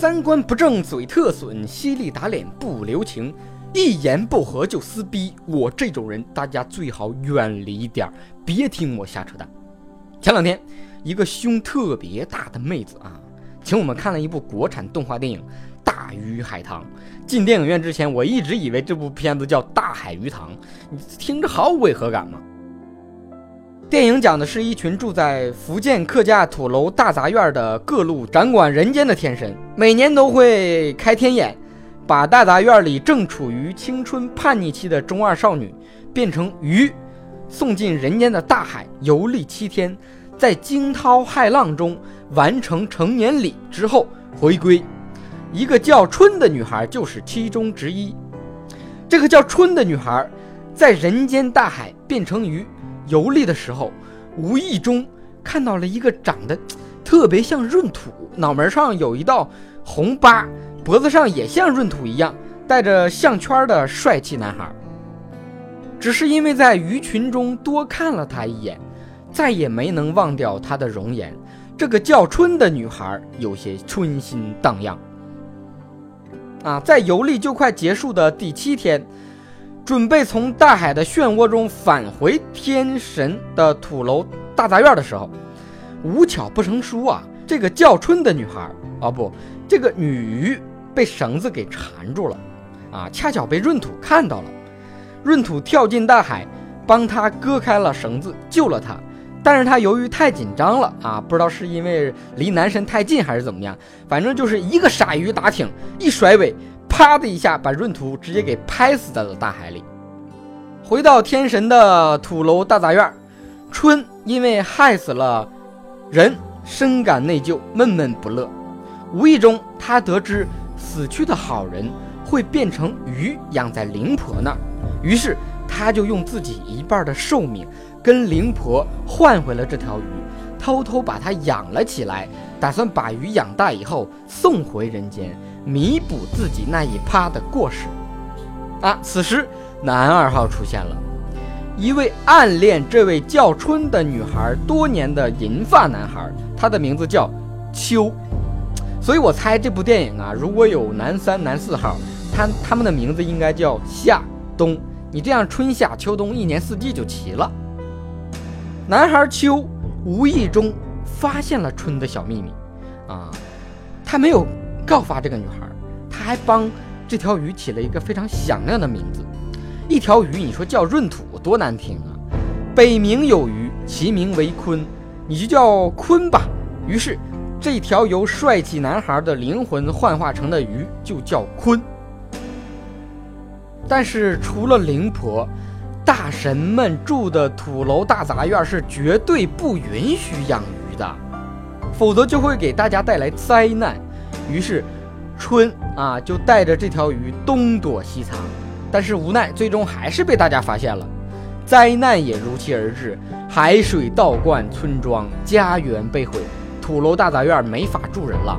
三观不正嘴特损，犀利打脸不留情，一言不合就撕逼。我这种人，大家最好远离点儿，别听我瞎扯淡。前两天，一个胸特别大的妹子啊，请我们看了一部国产动画电影《大鱼海棠》。进电影院之前，我一直以为这部片子叫《大海鱼塘》，你听着毫无违和感嘛。电影讲的是一群住在福建客家土楼大杂院的各路掌管人间的天神，每年都会开天眼，把大杂院里正处于青春叛逆期的中二少女变成鱼，送进人间的大海游历七天，在惊涛骇浪中完成成年礼之后回归。一个叫春的女孩就是其中之一。这个叫春的女孩，在人间大海变成鱼。游历的时候，无意中看到了一个长得特别像闰土，脑门上有一道红疤，脖子上也像闰土一样带着项圈的帅气男孩。只是因为在鱼群中多看了他一眼，再也没能忘掉他的容颜。这个叫春的女孩有些春心荡漾。啊，在游历就快结束的第七天。准备从大海的漩涡中返回天神的土楼大杂院的时候，无巧不成书啊！这个叫春的女孩啊，不，这个女鱼被绳子给缠住了，啊，恰巧被闰土看到了。闰土跳进大海，帮她割开了绳子，救了她。但是她由于太紧张了啊，不知道是因为离男神太近还是怎么样，反正就是一个傻鱼打挺，一甩尾。啪的一下，把闰土直接给拍死在了大海里。回到天神的土楼大杂院，春因为害死了人，深感内疚，闷闷不乐。无意中，他得知死去的好人会变成鱼养在灵婆那儿，于是他就用自己一半的寿命跟灵婆换回了这条鱼，偷偷把它养了起来，打算把鱼养大以后送回人间。弥补自己那一趴的过失，啊！此时男二号出现了，一位暗恋这位叫春的女孩多年的银发男孩，他的名字叫秋，所以我猜这部电影啊，如果有男三、男四号，他他们的名字应该叫夏冬，你这样春夏秋冬一年四季就齐了。男孩秋无意中发现了春的小秘密，啊，他没有。告发这个女孩，他还帮这条鱼起了一个非常响亮的名字。一条鱼，你说叫闰土多难听啊！北冥有鱼，其名为鲲，你就叫鲲吧。于是，这条由帅气男孩的灵魂幻化成的鱼就叫鲲。但是，除了灵婆，大神们住的土楼大杂院是绝对不允许养鱼的，否则就会给大家带来灾难。于是，春啊就带着这条鱼东躲西藏，但是无奈最终还是被大家发现了，灾难也如期而至，海水倒灌村庄，家园被毁，土楼大杂院没法住人了。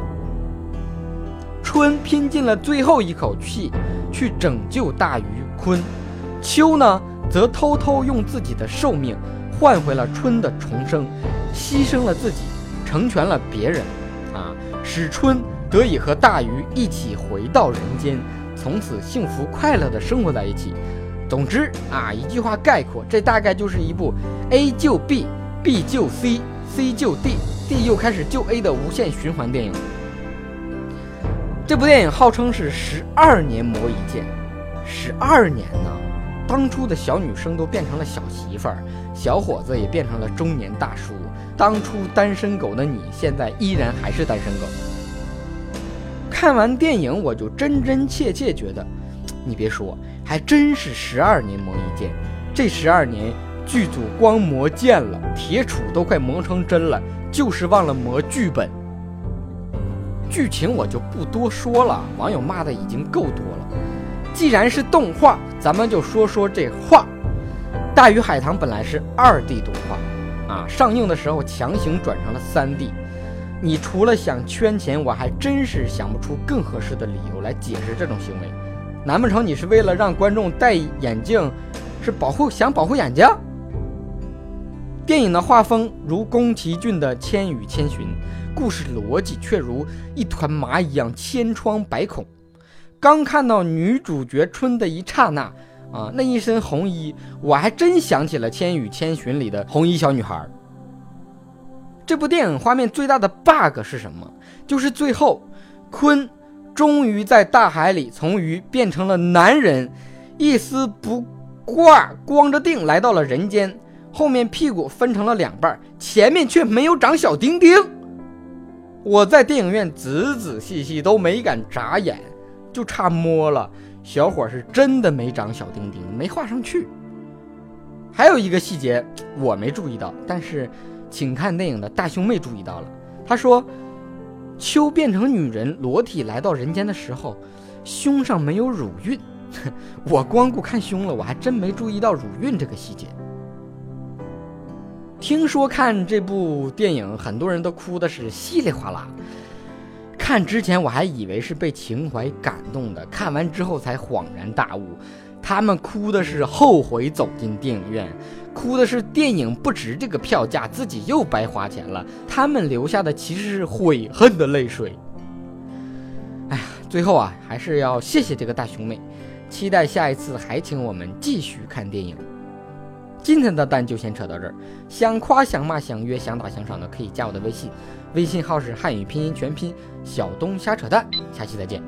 春拼尽了最后一口气去拯救大鱼鲲，秋呢则偷偷用自己的寿命换回了春的重生，牺牲了自己，成全了别人，啊，使春。得以和大鱼一起回到人间，从此幸福快乐的生活在一起。总之啊，一句话概括，这大概就是一部 A 救 B，B 救 C，C 救 D，D 又开始救 A 的无限循环电影。这部电影号称是十二年磨一剑，十二年呢，当初的小女生都变成了小媳妇儿，小伙子也变成了中年大叔。当初单身狗的你，现在依然还是单身狗。看完电影，我就真真切切觉得，你别说，还真是十二年磨一剑。这十二年，剧组光磨剑了，铁杵都快磨成针了，就是忘了磨剧本。剧情我就不多说了，网友骂的已经够多了。既然是动画，咱们就说说这画。《大鱼海棠》本来是二 D 动画，啊，上映的时候强行转成了三 D。你除了想圈钱，我还真是想不出更合适的理由来解释这种行为。难不成你是为了让观众戴眼镜，是保护想保护眼睛？电影的画风如宫崎骏的《千与千寻》，故事逻辑却如一团麻一样千疮百孔。刚看到女主角春的一刹那，啊，那一身红衣，我还真想起了《千与千寻》里的红衣小女孩。这部电影画面最大的 bug 是什么？就是最后，鲲终于在大海里从鱼变成了男人，一丝不挂，光着腚来到了人间。后面屁股分成了两半，前面却没有长小丁丁。我在电影院仔仔细细都没敢眨眼，就差摸了。小伙是真的没长小丁丁，没画上去。还有一个细节我没注意到，但是请看电影的大胸妹注意到了。她说，秋变成女人裸体来到人间的时候，胸上没有乳晕。我光顾看胸了，我还真没注意到乳晕这个细节。听说看这部电影，很多人都哭的是稀里哗啦。看之前我还以为是被情怀感动的，看完之后才恍然大悟，他们哭的是后悔走进电影院，哭的是电影不值这个票价，自己又白花钱了。他们留下的其实是悔恨的泪水。哎呀，最后啊，还是要谢谢这个大兄妹，期待下一次还请我们继续看电影。今天的蛋就先扯到这儿，想夸想骂想约想打想赏的可以加我的微信，微信号是汉语拼音全拼小东瞎扯淡，下期再见。